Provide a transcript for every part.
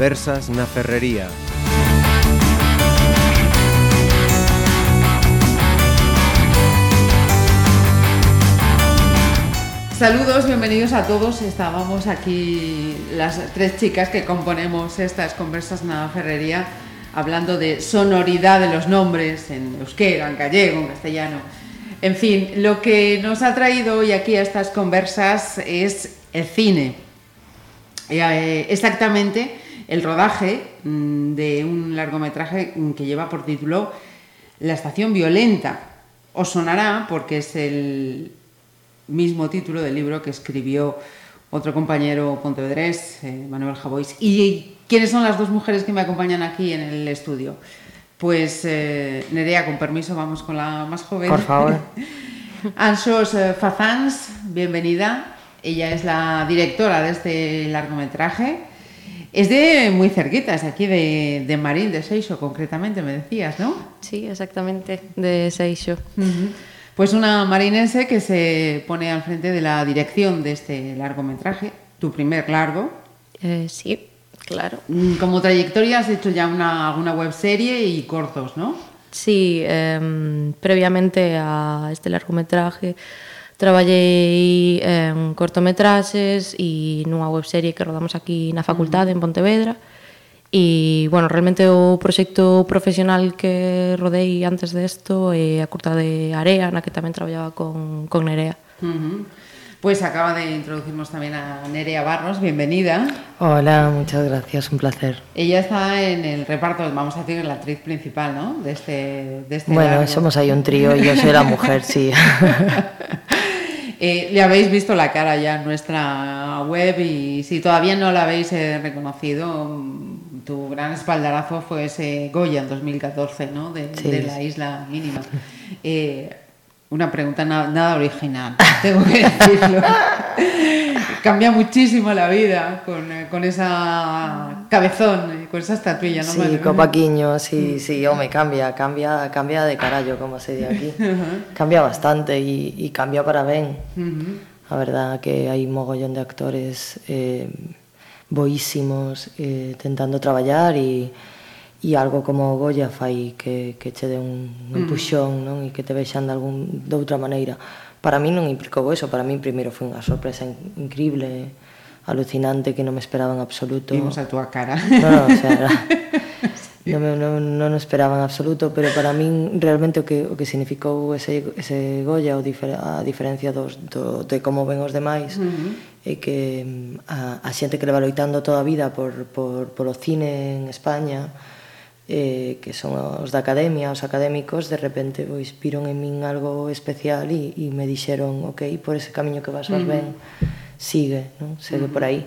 Conversas na Ferrería. Saludos, bienvenidos a todos. Estábamos aquí las tres chicas que componemos estas conversas na ferrería hablando de sonoridad de los nombres en euskera, en gallego, en castellano. En fin, lo que nos ha traído hoy aquí a estas conversas es el cine. Eh, exactamente el rodaje mm, de un largometraje que lleva por título La estación violenta. Os sonará porque es el mismo título del libro que escribió otro compañero pontevedrés, eh, Manuel Javois. ¿Y quiénes son las dos mujeres que me acompañan aquí en el estudio? Pues eh, Nerea, con permiso, vamos con la más joven. Por favor. Ansos eh, Fazans, bienvenida. Ella es la directora de este largometraje. Es de muy cerquita, es aquí de, de Marín, de Seixo, concretamente, me decías, ¿no? Sí, exactamente, de Seixo. Uh -huh. Pues una marinense que se pone al frente de la dirección de este largometraje, tu primer largo. Eh, sí, claro. Como trayectoria has hecho ya una, alguna webserie y cortos, ¿no? Sí, eh, previamente a este largometraje traballei en cortometraxes e nunha webserie que rodamos aquí na facultade en Pontevedra e, bueno, realmente o proxecto profesional que rodei antes desto é a curta de Area, na que tamén traballaba con, con Nerea. Uh -huh. Pues acaba de introducirnos también a Nerea Barros, bienvenida. Hola, muchas gracias, un placer. Ella está en el reparto, vamos a decir, la actriz principal, ¿no? De este, de este bueno, largo. somos ahí un trío y yo soy la mujer, sí. Eh, le habéis visto la cara ya en nuestra web y si todavía no la habéis eh, reconocido, tu gran espaldarazo fue ese Goya en 2014, ¿no? De, Sí. de la isla mínima. Eh, una pregunta na- nada original, tengo que decirlo. cambia muchísimo la vida con, eh, con esa cabezón, con esa estatuilla, ¿no? Sí, madre? co Paquiño, sí, mm. sí, home, cambia, cambia, cambia de carallo, como se di aquí. Cambia bastante e, e cambia para ben. Uh -huh. A verdad que hai mogollón de actores eh, boísimos eh, tentando traballar e e algo como o Goya fai que, que che dé un, un mm. puxón, non? E que te vexan de, algún, de outra maneira para mí non implicou eso, para mí primeiro foi unha sorpresa increíble, alucinante que non me esperaba en absoluto. Vimos a túa cara. No, no, o sea, era... sí. non, non, non esperaba en absoluto, pero para min realmente o que, o que significou ese, ese Goya o difer, a diferencia dos, do, de como ven os demais uh -huh. é que mm, a, a xente que leva loitando toda a vida por, por, polo cine en España eh, que son os da academia, os académicos, de repente pois, viron en min algo especial e, e me dixeron, ok, por ese camiño que vas, vas uh -huh. ben, sigue, non? segue uh -huh. por aí.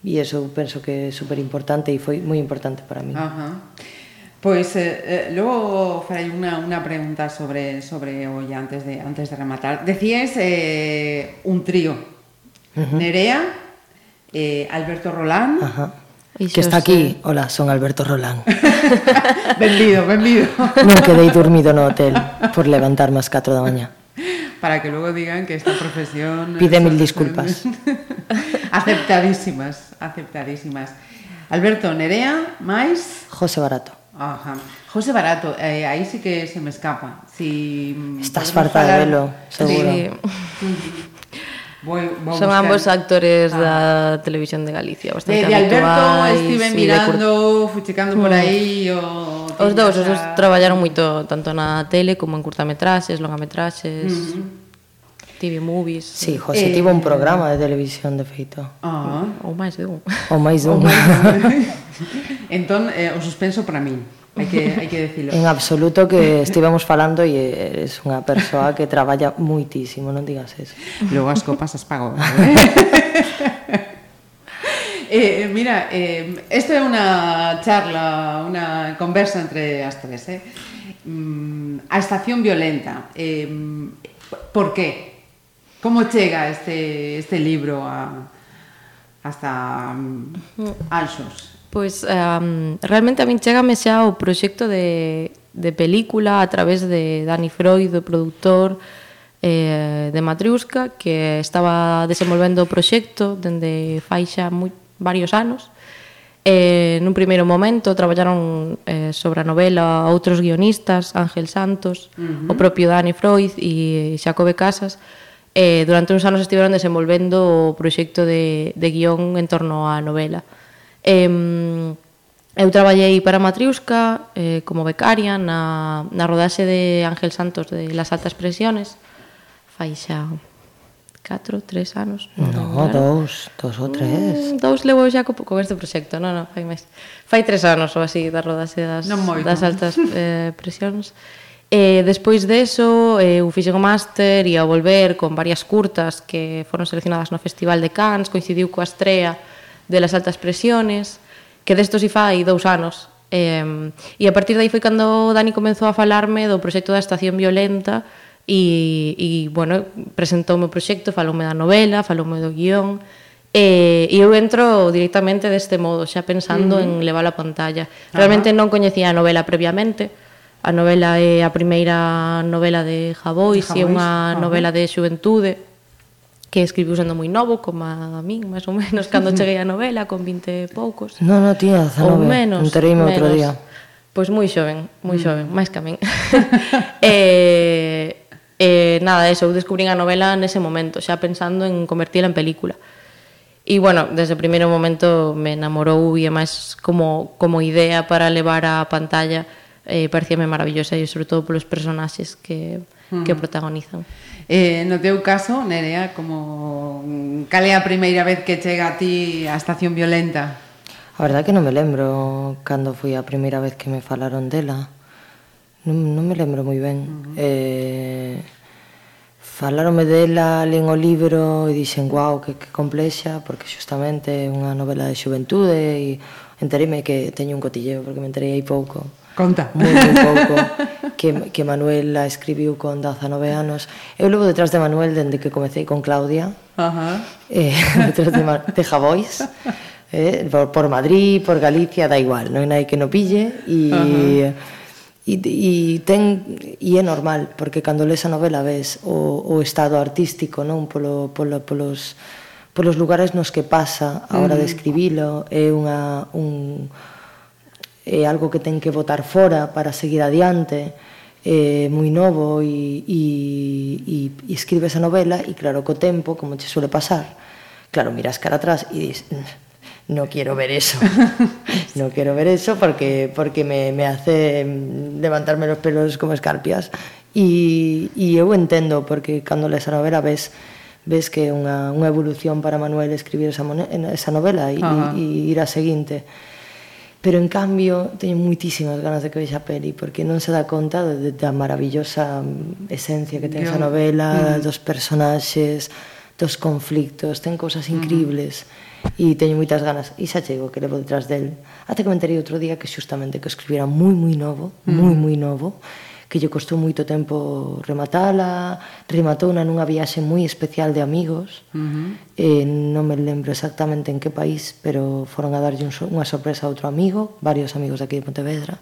E eso penso que é super importante e foi moi importante para mí. Uh -huh. Pois eh, eh, logo farei unha, unha pregunta sobre sobre o antes de antes de rematar. Decíais eh, un trío. Uh -huh. Nerea, eh, Alberto Rolán, uh -huh Ixos, que está aquí. Hola, son Alberto Rolán. benvido, benvido. Non quedei dormido no hotel por levantarme ás 4 da mañá. Para que luego digan que esta profesión... Pide mil disculpas. aceptadísimas, aceptadísimas. Alberto, Nerea, máis... José Barato. Ajá. José Barato, eh, aí sí que se me escapa. Si Estás farta falar... de velo, seguro. Sí. Voy, voy Son buscar. ambos actores ah. da televisión de Galicia bastante de, de Alberto estive mirando, cur... fuchicando por mm. aí o... Os dous, os dous traballaron moito tanto na tele como en curtametraxes, longametraxes. Mm-hmm. TV movies. Sí, José eh... tivo un programa de televisión de feito. Ah. Ou máis de un. Ou máis dun un. Entón, eh, o suspenso para min hai que, hai que decirlo. En absoluto que estivemos falando e eres unha persoa que traballa muitísimo, non digas eso. Logo as copas as pago. ¿eh? Eh, mira, eh, esto é unha charla, unha conversa entre as tres. Eh? Mm, a estación violenta, eh, por qué? Como chega este, este libro a, hasta mm, mm. um, Anxos? Pois um, realmente a min chegame xa o proxecto de, de película a través de Dani Freud, o produtor eh, de Matriusca, que estaba desenvolvendo o proxecto dende fai xa moi, varios anos. Eh, nun primeiro momento traballaron eh, sobre a novela outros guionistas, Ángel Santos, uh -huh. o propio Dani Freud e Xacobe Casas, eh, durante uns anos estiveron desenvolvendo o proxecto de, de guión en torno á novela. Eh, eu traballei para Matriusca eh, como becaria na, na rodaxe de Ángel Santos de Las Altas Presiones. Fai xa 4, 3 anos. Non, no, dous, dous ou tres. Mm, dous levo xa co, con este proxecto, non, non, fai máis. Fai tres anos ou así da rodaxe das, das altas eh, presións. E eh, despois deso, eh, eu fixen o máster e ao volver con varias curtas que foron seleccionadas no Festival de Cannes, coincidiu coa estrea de las altas presiones, que desto si fai dous anos. Eh, e a partir de aí foi cando Dani comenzou a falarme do proxecto da Estación Violenta e, e bueno, presentoume o proxecto, faloume da novela, faloume do guión, E, e eu entro directamente deste modo, xa pensando uh -huh. en levar a pantalla. Realmente non coñecía a novela previamente. A novela é a primeira novela de Javois, é unha novela de xuventude, que escribiu sendo moi novo, como a min, máis ou menos, cando cheguei a novela, con 20 e poucos. Non, non, tía, 19. Ou menos. Entereime outro día. Pois moi xoven, moi mm. xoven, máis que a min. e, e eh, eh, nada, eso, eu descubrín a novela nese momento, xa pensando en convertila en película. E bueno, desde o primeiro momento me enamorou e máis como, como idea para levar á pantalla eh, parecíame maravillosa e sobre todo polos personaxes que, mm. que protagonizan. Eh, no teu caso, Nerea, como mm, cal é a primeira vez que chega a ti a estación violenta? A verdade que non me lembro cando foi a primeira vez que me falaron dela. Non, non me lembro moi ben. Uh -huh. eh, Falarome dela, len o libro e dixen, guau, que, que complexa, porque xustamente é unha novela de xuventude e enteréme que teño un cotilleo, porque me enterei aí pouco. Conta. Moi, moi pouco. que, que Manuel la escribiu con 19 anos. Eu levo detrás de Manuel dende que comecei con Claudia. Ajá. Eh, detrás de de Javois. Eh, por, por Madrid, por Galicia, da igual. Non hai que no pille. E... Ajá E, e, ten, e é normal, porque cando lees a novela ves o, o estado artístico non polo, polo, polos, polos lugares nos que pasa a hora de mm. escribilo é unha, un, é algo que ten que botar fora para seguir adiante é moi novo e, e, e, e escribes a novela e claro, co tempo, como che suele pasar claro, miras cara atrás e dis mm, no quiero ver eso. no quiero ver eso porque, porque me, me hace levantarme los pelos como escarpias. E, e eu entendo, porque cando lees a novela ves ves que é unha, unha evolución para Manuel escribir esa, esa novela e, e ir a seguinte. Pero, en cambio, teño muitísimas ganas de que vexa a peli, porque non se dá conta de, de, da maravillosa esencia que ten esa novela, mm. dos personaxes, dos conflictos, ten cousas increíbles. Mm e teño moitas ganas e xa chego que levo detrás del até que me enterei outro día que xustamente que escribira moi moi novo mm. moi moi novo que lle costou moito tempo rematala, rematouna nunha viaxe moi especial de amigos, uh -huh. eh, non me lembro exactamente en que país, pero foron a darlle un, unha sorpresa a outro amigo, varios amigos de aquí de Pontevedra,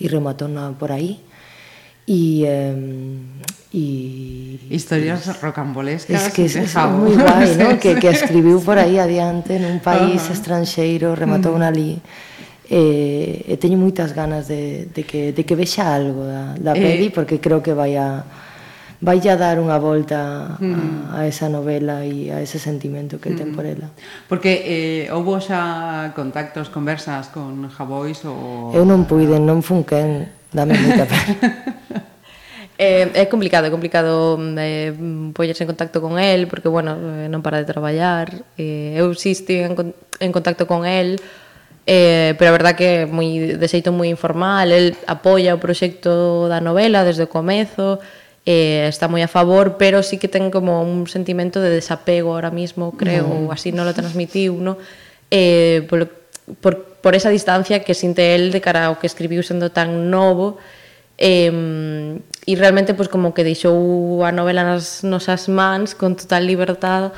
e rematouna por aí, y, eh, y historias rocambolescas es que es, es moi guai, ¿no? que, que escribiu por aí adiante nun país uh -huh. estranxeiro rematou mm. uh -huh. ali eh, e teño moitas ganas de, de, que, de que vexa algo da, da eh, peli porque creo que vai a vai a dar unha volta mm. a, hmm. a esa novela e a ese sentimento que mm. ten hmm. por ela. Porque eh, houve xa contactos, conversas con Javois ou... Eu non puiden, non fun quen, dame moita pena. Eh, é complicado, é complicado eh, pollerse en contacto con el porque, bueno, eh, non para de traballar eh, eu sí estive en, en contacto con el eh, pero a verdad que moi, de xeito moi informal el apoia o proxecto da novela desde o comezo eh, está moi a favor, pero sí que ten como un sentimento de desapego ahora mismo, creo, mm. ou así non lo transmitiu, ¿no? eh, por, por, por esa distancia que sinte el de cara ao que escribiu sendo tan novo, eh, e realmente pues, como que deixou a novela nas nosas mans con total libertad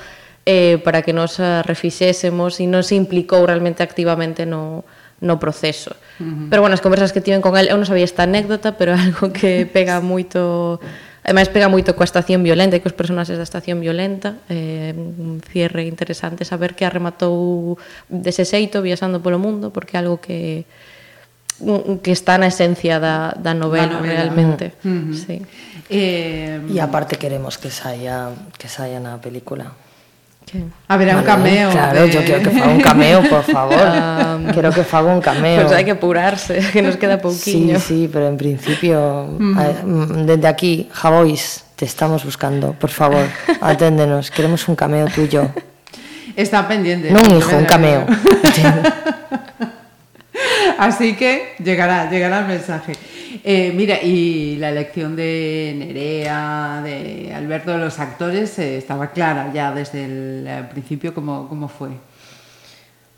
eh, para que nos refixésemos e non se implicou realmente activamente no, no proceso. Uh -huh. Pero bueno, as conversas que tiven con el, eu non sabía esta anécdota, pero algo que pega moito Ademais pega moito coa estación violenta e cos personaxes da estación violenta. Eh, un cierre interesante saber que a rematou dese xeito viaxando polo mundo, porque é algo que que está na esencia da, da novela, novela. realmente. Uh -huh. sí. eh, e aparte queremos que saia que saia na película. Que? Haberá vale, un cameo. Claro, de... yo quiero que faga un cameo, por favor. um, quiero que faga un cameo. Pues hai que apurarse, que nos queda pouquiño. Sí, sí, pero en principio, mm. a, desde aquí, Javois, te estamos buscando, por favor, aténdenos, queremos un cameo tuyo. Está pendiente. No un hijo, un cameo. Así que llegará, llegará el mensaje. Eh, mira, y la elección de Nerea, de Alberto, de los actores, eh, estaba clara ya desde el eh, principio cómo, cómo fue.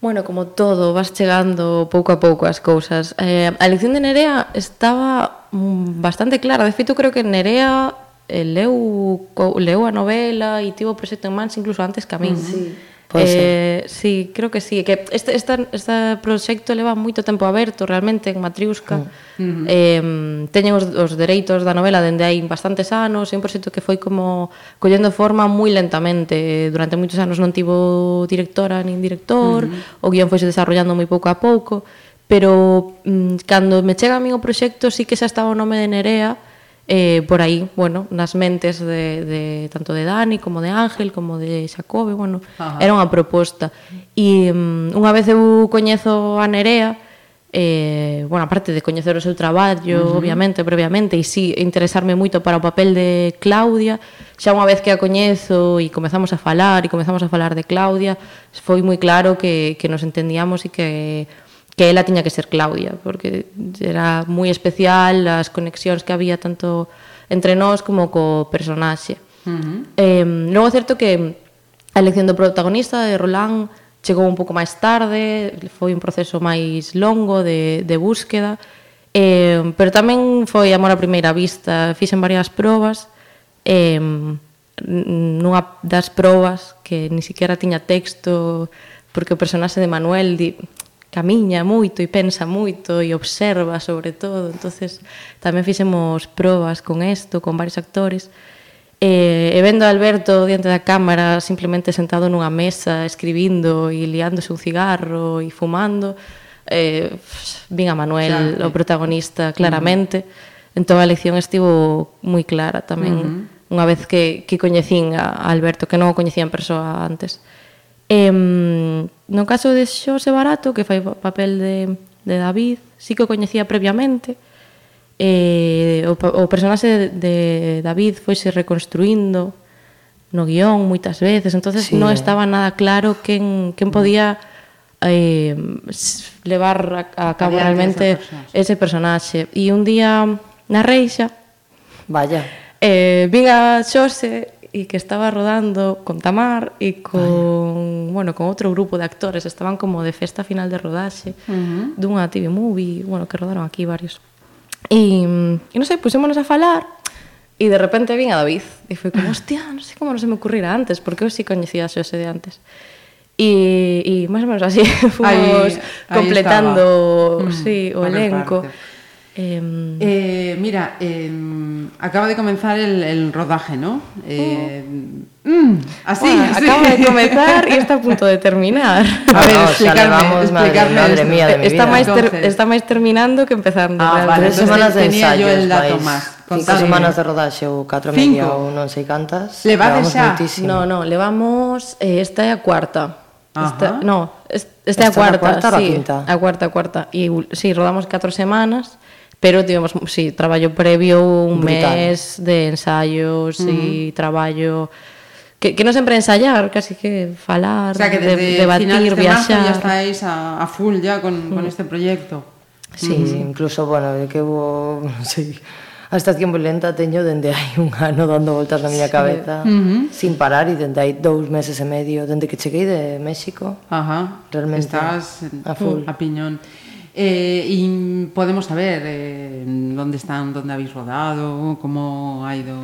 Bueno, como todo, vas chegando pouco a pouco as cousas. Eh, a elección de Nerea estaba mm, bastante clara. De feito, creo que Nerea eh, leu, leu a novela e tivo o proxecto en mans incluso antes que a min. Sí. Pode eh, ser. sí, creo que sí, que este esta esta proxecto leva moito tempo aberto realmente en Matriusca. Mm. Uh -huh. Eh, teñen os, os dereitos da novela dende hai bastantes anos, é un proxecto que foi como collendo forma moi lentamente. Durante moitos anos non tivo directora nin director, mm. Uh -huh. o guión foise desarrollando moi pouco a pouco, pero mm, cando me chega a min o proxecto sí que xa estaba o nome de Nerea, mm eh, por aí, bueno, nas mentes de, de tanto de Dani como de Ángel como de Xacobe, bueno, Ajá. era unha proposta. E um, mm, unha vez eu coñezo a Nerea, eh, bueno, aparte de coñecer o seu traballo, uh -huh. obviamente, previamente, e si sí, interesarme moito para o papel de Claudia, xa unha vez que a coñezo e comezamos a falar, e comezamos a falar de Claudia, foi moi claro que, que nos entendíamos e que que ela tiña que ser Claudia, porque era moi especial as conexións que había tanto entre nós como co personaxe. Uh -huh. eh, logo é certo que a elección do protagonista de Roland chegou un pouco máis tarde, foi un proceso máis longo de, de búsqueda, eh, pero tamén foi amor a primeira vista, fixen varias probas, eh, nunha das probas que ni siquiera tiña texto, porque o personaxe de Manuel di, camiña moito e pensa moito e observa sobre todo. entonces tamén fixemos probas con isto, con varios actores. E, e vendo a Alberto diante da cámara simplemente sentado nunha mesa escribindo e liándose un cigarro e fumando, eh, vin a Manuel, claro. o protagonista, claramente. Uh -huh. Entón a lección estivo moi clara tamén, uh -huh. unha vez que, que coñecín a Alberto, que non o coñecía en persoa antes. Uh Eh, no caso de Xosé Barato, que fai papel de, de David, sí que o coñecía previamente, eh, o, o personaxe de, de David foise reconstruindo no guión moitas veces, entonces sí. non eh. estaba nada claro quen, quen mm. podía eh, levar a, a cabo Había realmente ese personaxe. E un día na reixa, Vaya. Eh, vin a Xose e que estaba rodando con Tamar e con, Ay. bueno, con outro grupo de actores, estaban como de festa final de rodaxe uh -huh. dunha TV movie, bueno, que rodaron aquí varios. E, e non sei, pusémonos a falar e de repente vin a David e foi como, hostia, non sei como non se me ocurrira antes, porque eu si sí coñecía a de antes. E, e máis ou menos así fomos ahí, completando ahí estaba. sí, mm, o elenco. Parte. Eh... Eh, mira, eh, acaba de comenzar el, el rodaje, ¿no? Uh. Mm, así, bueno, así, Acaba de comenzar y está a punto de terminar. A ah, ver, no, explicarme, o sea, vamos, explicarme madre, madre mía de mi está, vida. Más Entonces... ter, está más terminando que empezando. Ah, vale, tres semanas de ensayos, yo el dato más. Cinco semanas de rodaxe ou catro cinco. media ou non sei cantas. Levades xa? No, no, levamos eh, esta é a cuarta. Esta, no, esta, é a cuarta, a cuarta sí, a quinta. A cuarta, a cuarta. E sí, rodamos catro semanas pero digamos, sí, traballo previo un Brutal. mes de ensaios uh -huh. e traballo que, que non sempre ensayar, casi que falar, o sea, que desde de, debatir, viaxar. Ya estáis a, a full ya con, mm. con este proyecto. Sí, mm. sí, incluso, bueno, de que hubo... Sí. A estación violenta teño dende hai un ano dando voltas na miña sí. cabeza uh -huh. sin parar e dende hai dous meses e medio dende que cheguei de México Ajá. realmente Estás a full a piñón Eh, e podemos saber eh, onde están, onde habéis rodado, como ha ido...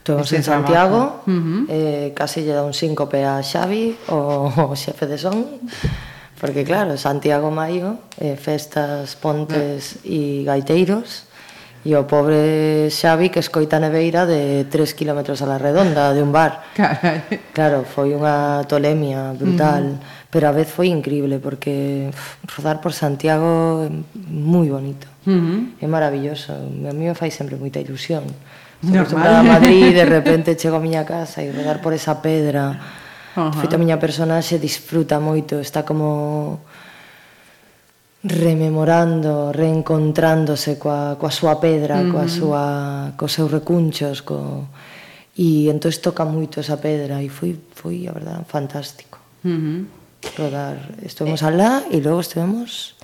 Estuvemos en Santiago, uh -huh. eh, casi lle dá un síncope a Xavi, o, o xefe de son, porque claro, Santiago Maio, eh, festas, pontes e uh -huh. gaiteiros, E o pobre Xavi que escoita a neveira de 3 km a la redonda de un bar. Carai. Claro, foi unha tolemia brutal. Uh -huh pero a vez foi increíble porque uf, rodar por Santiago é moi bonito. Uh -huh. É maravilloso, a mí me fai sempre moita ilusión. Normal. a Madrid, de repente chego a miña casa e rodar por esa pedra. Uh -huh. Feito a miña personaxe disfruta moito, está como rememorando, reencontrándose coa, coa súa pedra, uh -huh. coa súa, cos seus recunchos, co... e entón toca moito esa pedra e foi, foi a verdade, fantástico. Uh -huh rodar. Estuvemos eh, alá e logo estuvemos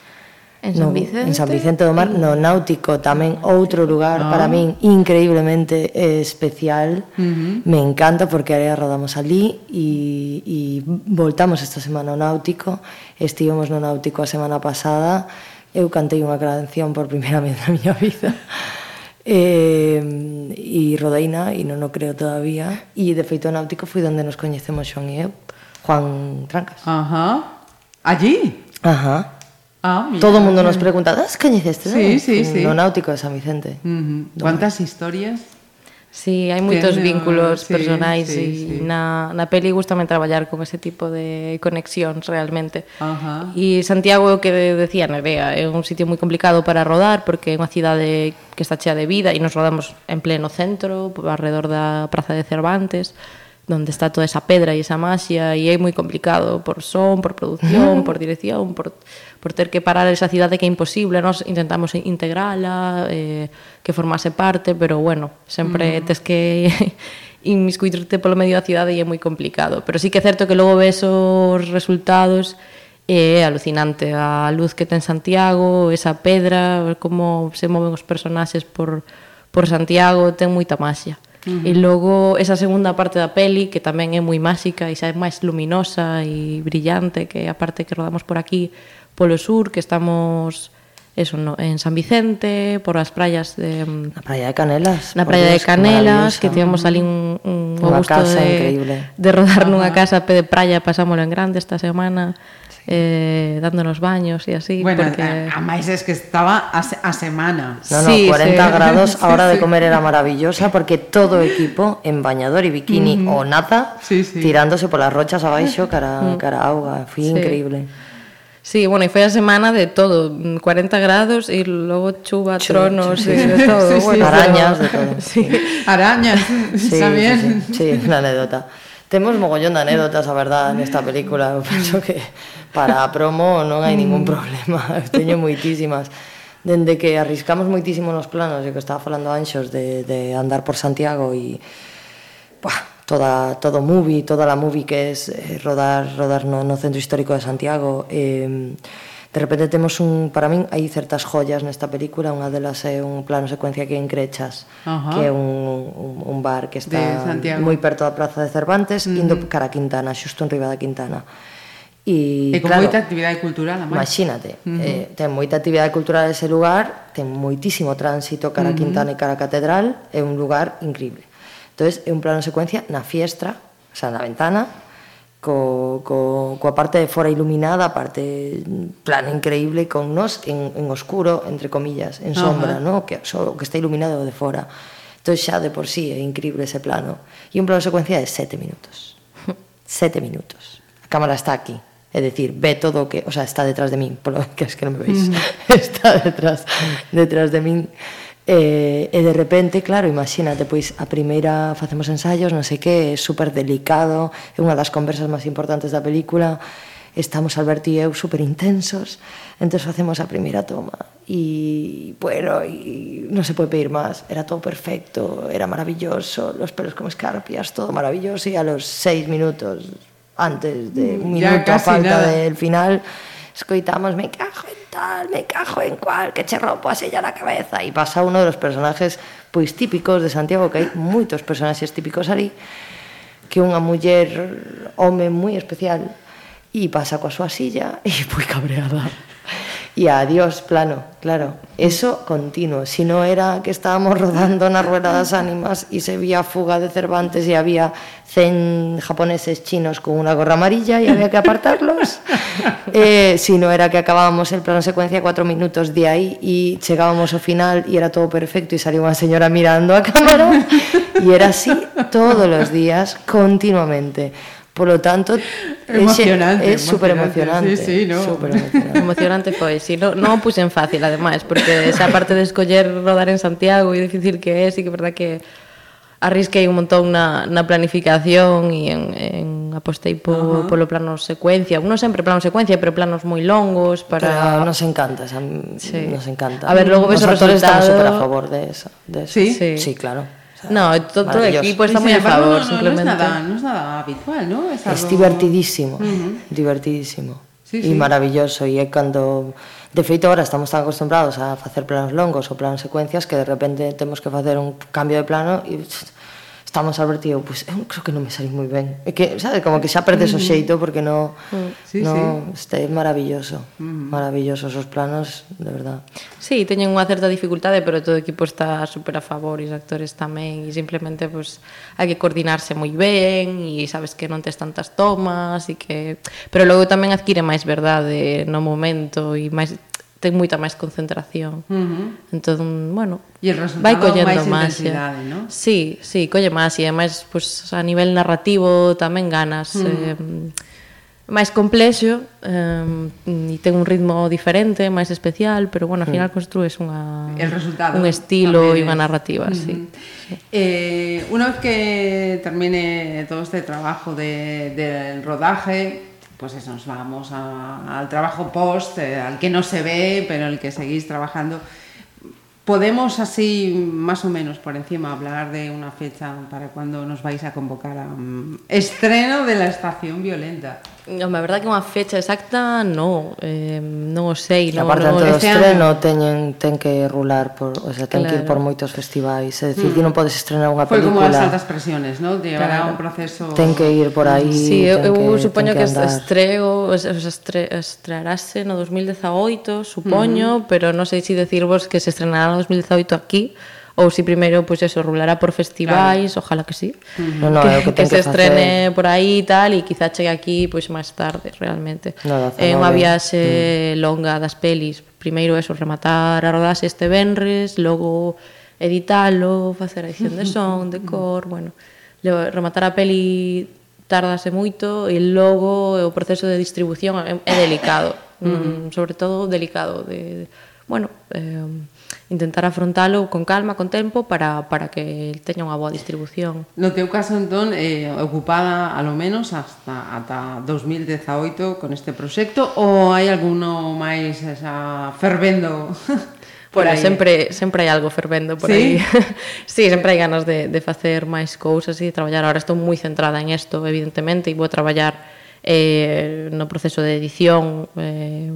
en San Vicente, no, en San Vicente do Mar, no Náutico, tamén outro lugar ah. para min increíblemente eh, especial. Uh -huh. Me encanta porque aí rodamos ali e, e voltamos esta semana ao Náutico. Estivemos no Náutico a semana pasada. Eu cantei unha canción por primeira vez na miña vida. Eh, e rodeina e non o creo todavía e de feito o náutico foi onde nos coñecemos Xoan e eu Juan Trancas. Ajá. Allí? Ajá. Ah, mira, Todo o mundo nos pregunta, ah, das coñeces? Sí, eh, sí, sí. No náutico de San Vicente. Uh -huh. Cuántas historias? Sí, hai moitos vínculos sí, personais sí, e sí. na, na peli gustame traballar con ese tipo de conexións realmente. Ajá. E Santiago, o que decía Nerea, é un sitio moi complicado para rodar porque é unha cidade que está chea de vida e nos rodamos en pleno centro, alrededor da Praza de Cervantes, donde está toda esa pedra e esa maxia e é moi complicado por son, por produción, por dirección, por, por ter que parar esa cidade que é imposible, nós intentamos integrala, eh, que formase parte, pero bueno, sempre uh -huh. tes que inmiscuirte polo medio da cidade e é moi complicado, pero sí que é certo que logo ves os resultados é alucinante a luz que ten Santiago, esa pedra, como se moven os personaxes por por Santiago, ten moita maxia. Uh -huh. E logo esa segunda parte da peli que tamén é moi máxica e xa é máis luminosa e brillante que a parte que rodamos por aquí polo sur que estamos eso no, en San Vicente, por as praias de... Na praia de Canelas. Na praia de Canelas, que tivemos ali un, un gusto casa, de, increíble. de rodar ah, nunha casa de praia, pasámolo en grande esta semana, eh, dándonos baños e así. Bueno, porque... a, a máis es que estaba a, a semana. No, no, sí, 40 sí. grados, a hora de comer era maravillosa, porque todo o equipo en bañador e bikini mm -hmm. o nata, sí, sí. tirándose polas rochas abaixo cara, cara a auga, foi sí. increíble. Sí, bueno, e foi a semana de todo, 40 grados e logo chuva, tronos sí, e de todo, sí, bueno, sí, arañas, de todo. Sí. Arañas, sí, tamén. Sí, sí, sí, una anécdota. Temos mogollón de anécdotas, a verdad, nesta película. Eu penso que para a promo non hai ningún mm. problema. Eu teño moitísimas. Dende que arriscamos moitísimo nos planos, e que estaba falando Anxos de, de andar por Santiago e... Buah, toda todo movie, toda la movie que es eh, rodar rodar no, no centro histórico de Santiago. Eh, de repente temos un, para min hai certas joyas nesta película, unha delas é un plano secuencia que en Crechas, Ajá. que é un, un, un bar que está moi perto da Praza de Cervantes, mm. indo cara a Quintana, xusto en riba da Quintana. E, e con claro, moita actividade cultural, amai. Imagínate, uh -huh. eh, ten moita actividade cultural ese lugar, ten moitísimo tránsito cara a Quintana uh -huh. e cara a Catedral, é un lugar increíble. Entonces, é un plano secuencia na fiestra, o sea, na ventana, co, co, coa parte de fora iluminada, a parte mm, plano increíble con nos en, en oscuro, entre comillas, en sombra, uh -huh. no? que, so, que está iluminado de fora. Entón xa de por sí é increíble ese plano. E un plano secuencia de sete minutos. sete minutos. A cámara está aquí. É dicir, ve todo o que... O sea, está detrás de min, polo que es que non me veis. Uh -huh. está detrás, detrás de min. E, e de repente, claro, imagínate, pois a primeira facemos ensaios, non sei que, é super delicado, é unha das conversas máis importantes da película, estamos Alberto e eu super intensos, entón facemos a primeira toma e, bueno, e non se pode pedir máis, era todo perfecto, era maravilloso, los pelos como escarpias, todo maravilloso e a los seis minutos antes de un mm, minuto a falta nada. del final, escoitamos, me cajo en tal, me cajo en cual, que che rompo a sella na cabeza. E pasa a uno dos personajes pois típicos de Santiago, que hai moitos personaxes típicos ali, que unha muller, home moi especial, e pasa coa súa silla e foi cabreada. Y adiós plano, claro. Eso continuo. Si no era que estábamos rodando na Rueda das Ánimas y se veía fuga de Cervantes y había 100 japoneses chinos con una gorra amarilla y había que apartarlos. eh, si no era que acabábamos el plano secuencia cuatro minutos de aí y llegábamos ao final y era todo perfecto y salió unha señora mirando a cámara y era así todos los días, continuamente. Por lo tanto, emocionante, é super emocionante. Sí, sí, no. super emocionante. emocionante foi, si sí, no, non o puxen fácil ademais, porque esa parte de escoller rodar en Santiago e difícil que é, sí que é verdad que arrisquei un montón na, na planificación e en, en apostei po, uh -huh. polo plano secuencia, non sempre plano secuencia, pero planos moi longos para pero nos encanta, xa, sí. nos encanta. A ver, logo ves os actores Estamos super a favor de eso, de eso. ¿Sí? sí, sí claro. O sea, no, todo o equipo está muy a favor, no, no, simplemente. No es, nada, no es nada habitual, ¿no? Es, algo... divertidísimo, uh -huh. divertidísimo. Sí, sí. Maravilloso, e é cando... De feito, ahora estamos tan acostumbrados a facer planos longos ou planos secuencias que de repente temos que facer un cambio de plano e estamos a ver tío, pues, eu creo que non me salí moi ben. É que, sabe, como que xa perdes o mm. xeito porque non... Mm. Sí, no, sí. Este é maravilloso. Mm. Maravillosos os planos, de verdad. Sí, teñen unha certa dificultade, pero todo o equipo está super a favor e os actores tamén. E simplemente, pues, hai que coordinarse moi ben e sabes que non tes tantas tomas e que... Pero logo tamén adquire máis verdade no momento e máis ten moita máis concentración. Uh -huh. Entón, bueno, e el vai collendo máis, intensidade, ¿no? Sí, sí, colle máis e ademais pues, a nivel narrativo tamén ganas uh -huh. eh, máis complexo eh, e ten un ritmo diferente, máis especial, pero bueno, ao final construes unha el resultado un estilo e unha narrativa, uh -huh. sí. Eh, una vez que termine todo este trabajo de, del rodaje, pues eso, nos vamos al trabajo post, eh, al que no se ve, pero el que seguís trabajando. podemos así más o menos por encima hablar de una fecha para cuando nos vais a convocar a um, estreno de la estación violenta. No, a verdad que unha fecha exacta no, eh, non o sei. No, Aparte, no, do estreno teñen, ten que rular, por, o sea, ten claro. que ir por moitos festivais. É dicir, mm. non podes estrenar unha película. Foi como as altas presiones, non? Llevará claro. un proceso... Ten que ir por aí. Sí, eu, eu que, supoño que, que estrego, o sea, estre, estrearase no 2018, supoño, mm. pero non sei se decirvos que se estrenará 2018 aquí ou si primeiro, pois pues, eso, rulará por festivais, claro. ojalá que sí. No, no, que, que, que se que estrene por aí e tal, e quizá chegue aquí pois pues, máis tarde, realmente. No, é unha viaxe mm. longa das pelis. Primeiro, eso, rematar a rodaxe este venres, logo editalo, facer a edición de son, de cor, bueno. Rematar a peli tardase moito e logo o proceso de distribución é, é delicado. Mm, sobre todo delicado de, de bueno, eh, intentar afrontalo con calma, con tempo, para, para que teña unha boa distribución. No teu caso, entón, eh, ocupada alo menos hasta, ata 2018 con este proxecto, ou hai alguno máis esa, fervendo por bueno, aí? Sempre, sempre hai algo fervendo por ¿Sí? aí. sí, sempre hai ganas de, de facer máis cousas e de traballar. Ahora estou moi centrada en isto, evidentemente, e vou traballar eh, no proceso de edición, eh,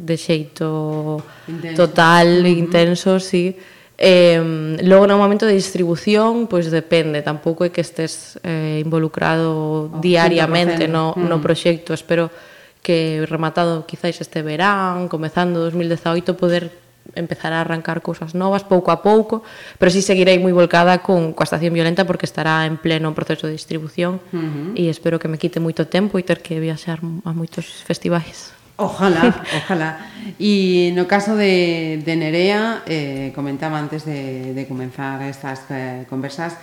de xeito intenso. total, uh -huh. intenso, sí. Eh, logo no momento de distribución, pois depende, tampouco é que estés eh, involucrado oh, diariamente no, mm. no proxecto, espero que rematado quizáis este verán, comezando 2018, poder empezar a arrancar cousas novas pouco a pouco, pero si sí seguirei moi volcada con coa estación violenta porque estará en pleno proceso de distribución uh -huh. e espero que me quite moito tempo e ter que viaxar a moitos festivais. Ojalá, ojalá. Y no caso de, de Nerea, eh, comentaba antes de, de comenzar estas eh, conversas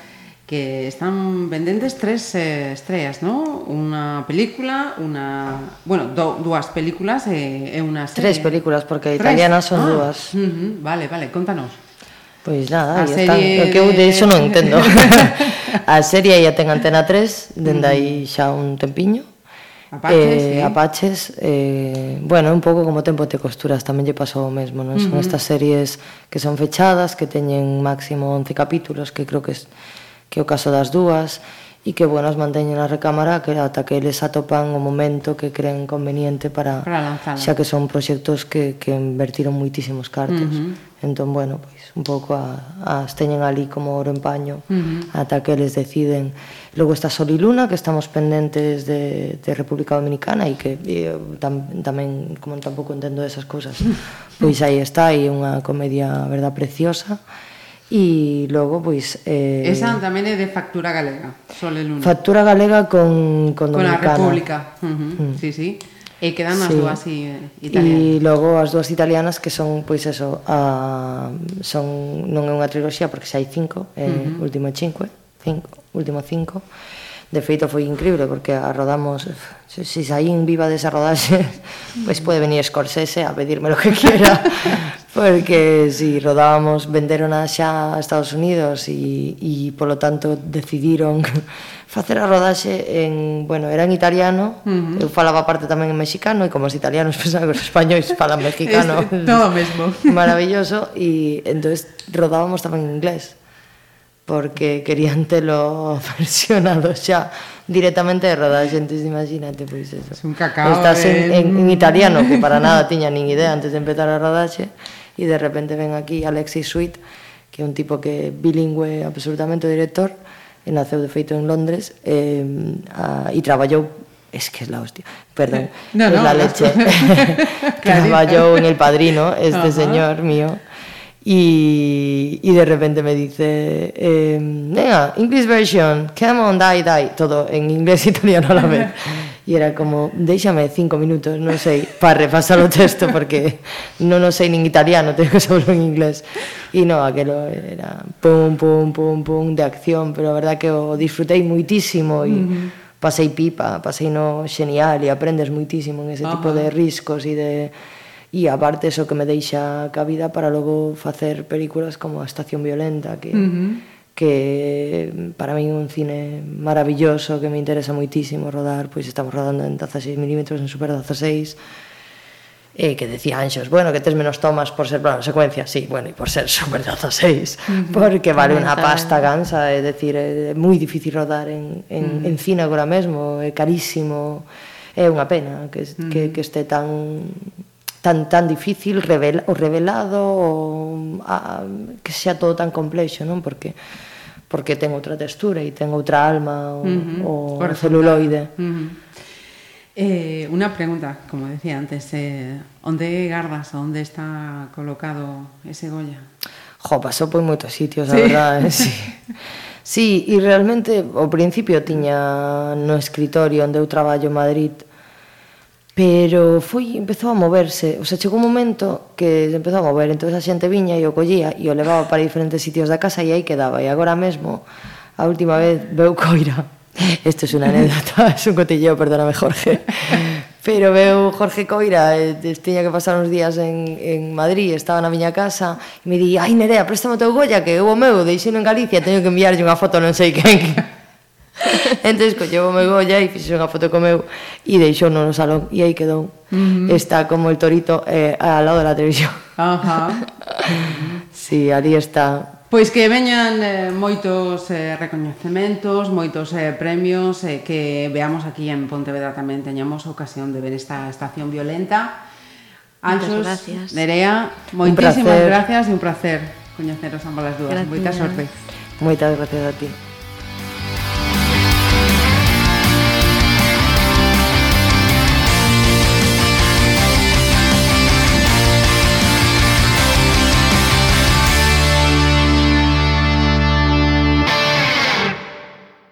que están pendentes tres eh, estrellas, ¿no? Una película, una... Bueno, do, dúas películas eh, e, e unha serie. Tres películas, porque tres? italianas son ah, dúas. Uh -huh, vale, vale, contanos. Pois nada, a están, de... o que eu de iso non entendo. a serie ya ten Antena 3, dende aí xa un tempiño. Apaches, eh, sí. Apaches eh, bueno, un pouco como Tempo te costuras, tamén lle pasou o mesmo, non? Son uh -huh. estas series que son fechadas, que teñen máximo 11 capítulos, que creo que es que é o caso das dúas, e e que, bueno, as manteñen na recámara que ata que eles atopan o momento que creen conveniente para, para lanzala. xa que son proxectos que, que invertiron moitísimos cartos. Uh -huh. Entón, bueno, pois, un pouco a, as teñen ali como oro en paño uh -huh. ata que eles deciden. Logo está Sol y Luna, que estamos pendentes de, de República Dominicana e que e, eh, tam, tamén, como tampouco entendo esas cousas, pois aí está, e unha comedia, verdad, preciosa. E logo, pois... Eh... Esa tamén é de factura galega, Sole Luna. Factura galega con, con, Dominicana. Con a República, uh -huh. mm. sí, sí. E quedan as sí. dúas eh, italianas. E logo as dúas italianas que son, pois eso, a, son, non é unha triloxía porque xa hai cinco, é eh, uh -huh. último cinco, cinco, último cinco, De feito foi increíble porque a rodamos se, se saín viva desa rodaxe, mm. pois pode venir Scorsese a pedirme lo que quiera, porque si sí, rodábamos venderon a xa a Estados Unidos e e polo tanto decidiron facer a rodaxe en, bueno, era en italiano, uh -huh. eu falaba parte tamén en mexicano e como os italianos pensaban que os españois falan mexicano. Todo mesmo. Maravilloso e entonces rodábamos tamén en inglés porque querían telo versionado xa directamente de rodaxe, entón imagínate, pois eso. Es un cacao Estás en, eh, en, en mm. italiano, que para nada tiña nin idea antes de empezar a rodaxe, e de repente ven aquí Alexis Sweet, que é un tipo que bilingüe absolutamente o director, e naceu de feito en Londres, e, a, e traballou es que es la hostia, perdón, no, no, es la leche. No, no. traballou en El Padrino, este uh -huh. señor mío, Y, y de repente me dice, eh, venga, English version, come on, die, die, todo en inglés e italiano a la vez. E era como, déixame cinco minutos, non sei, para repasar o texto, porque non o sei nin italiano, tengo que saberlo en inglés. E non, aquelo era pum, pum, pum, pum, de acción, pero a verdad que o disfrutei muitísimo e uh -huh. pasei pipa, pasei no xenial e aprendes muitísimo en ese uh -huh. tipo de riscos e de e aparte iso que me deixa cabida para logo facer películas como a Estación Violenta que uh -huh. que para mí un cine maravilloso que me interesa moitísimo rodar, pois estamos rodando en 16 mm en super 16 eh, que decía Anxos, bueno, que tes menos tomas por ser bueno, secuencia, sí, bueno, e por ser super 16, uh -huh. porque vale unha pasta gansa, é decir, é moi difícil rodar en, en, uh -huh. en cine agora mesmo, é carísimo, é unha pena que, uh -huh. que, que este tan tan tan difícil revela, o revelado o, a, que sea todo tan complexo, non? Porque porque ten outra textura e ten outra alma o, uh -huh. o, o celuloide. Uh -huh. Eh, unha pregunta, como decía antes, eh, onde gardas, onde está colocado ese Goya? Jo, pasou por moitos sitios, ¿Sí? a verdade, eh? sí. Sí, e realmente ao principio tiña no escritorio onde eu traballo en Madrid pero foi empezou a moverse, o sea, chegou un momento que se empezou a mover, entón a xente viña e o collía e o levaba para diferentes sitios da casa e aí quedaba, e agora mesmo a última vez veu coira. Isto es unha anécdota, é un cotilleo, perdóname Jorge. Pero veu Jorge Coira eh, e tiña que pasar uns días en, en Madrid, estaba na miña casa e me di, ai Nerea, préstame o teu Goya que eu o meu, deixei en Galicia teño que enviarlle unha foto non sei quen entón colleu o meu olla e fixe unha foto co meu e deixou no salón e aí quedou uh -huh. está como el torito eh, al lado da televisión Ajá. Uh -huh. sí, ali está Pois que veñan eh, moitos eh, recoñecementos, moitos eh, premios, eh, que veamos aquí en Pontevedra tamén teñamos ocasión de ver esta estación violenta. Anxos, Nerea, moitísimas gracias e un placer coñeceros ambas as dúas. Moita sorte. Moitas gracias a ti.